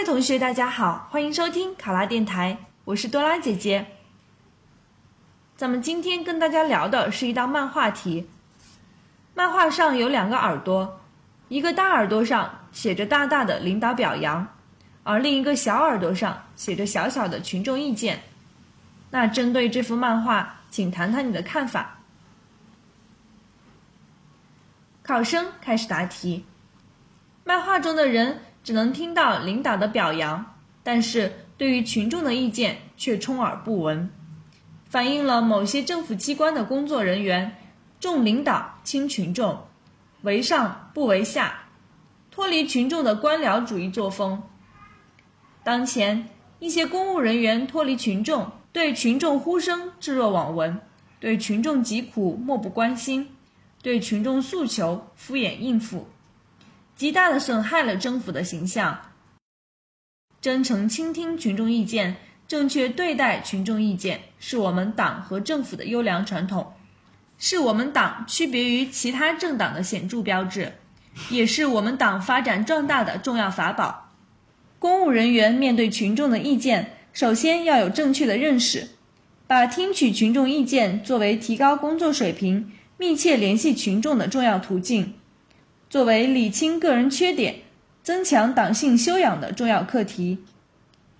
位同学，大家好，欢迎收听卡拉电台，我是多拉姐姐。咱们今天跟大家聊的是一道漫画题。漫画上有两个耳朵，一个大耳朵上写着大大的领导表扬，而另一个小耳朵上写着小小的群众意见。那针对这幅漫画，请谈谈你的看法。考生开始答题。漫画中的人只能听到领导的表扬，但是对于群众的意见却充耳不闻，反映了某些政府机关的工作人员重领导轻群众，为上不为下，脱离群众的官僚主义作风。当前一些公务人员脱离群众，对群众呼声置若罔闻，对群众疾苦漠不关心。对群众诉求敷衍应付，极大的损害了政府的形象。真诚倾听群众意见，正确对待群众意见，是我们党和政府的优良传统，是我们党区别于其他政党的显著标志，也是我们党发展壮大的重要法宝。公务人员面对群众的意见，首先要有正确的认识，把听取群众意见作为提高工作水平。密切联系群众的重要途径，作为理清个人缺点、增强党性修养的重要课题，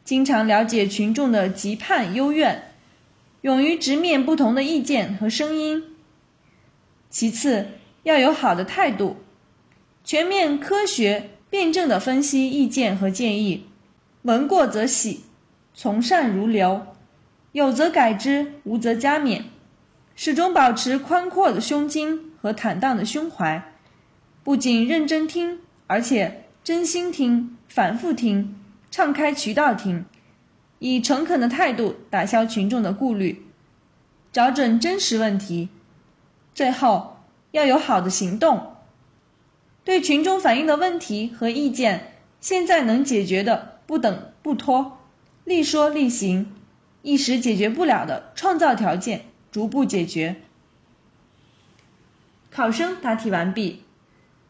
经常了解群众的急盼幽怨，勇于直面不同的意见和声音。其次，要有好的态度，全面、科学、辩证地分析意见和建议，闻过则喜，从善如流，有则改之，无则加勉。始终保持宽阔的胸襟和坦荡的胸怀，不仅认真听，而且真心听、反复听、敞开渠道听，以诚恳的态度打消群众的顾虑，找准真实问题。最后要有好的行动，对群众反映的问题和意见，现在能解决的不等不拖，立说立行；一时解决不了的，创造条件。逐步解决。考生答题完毕。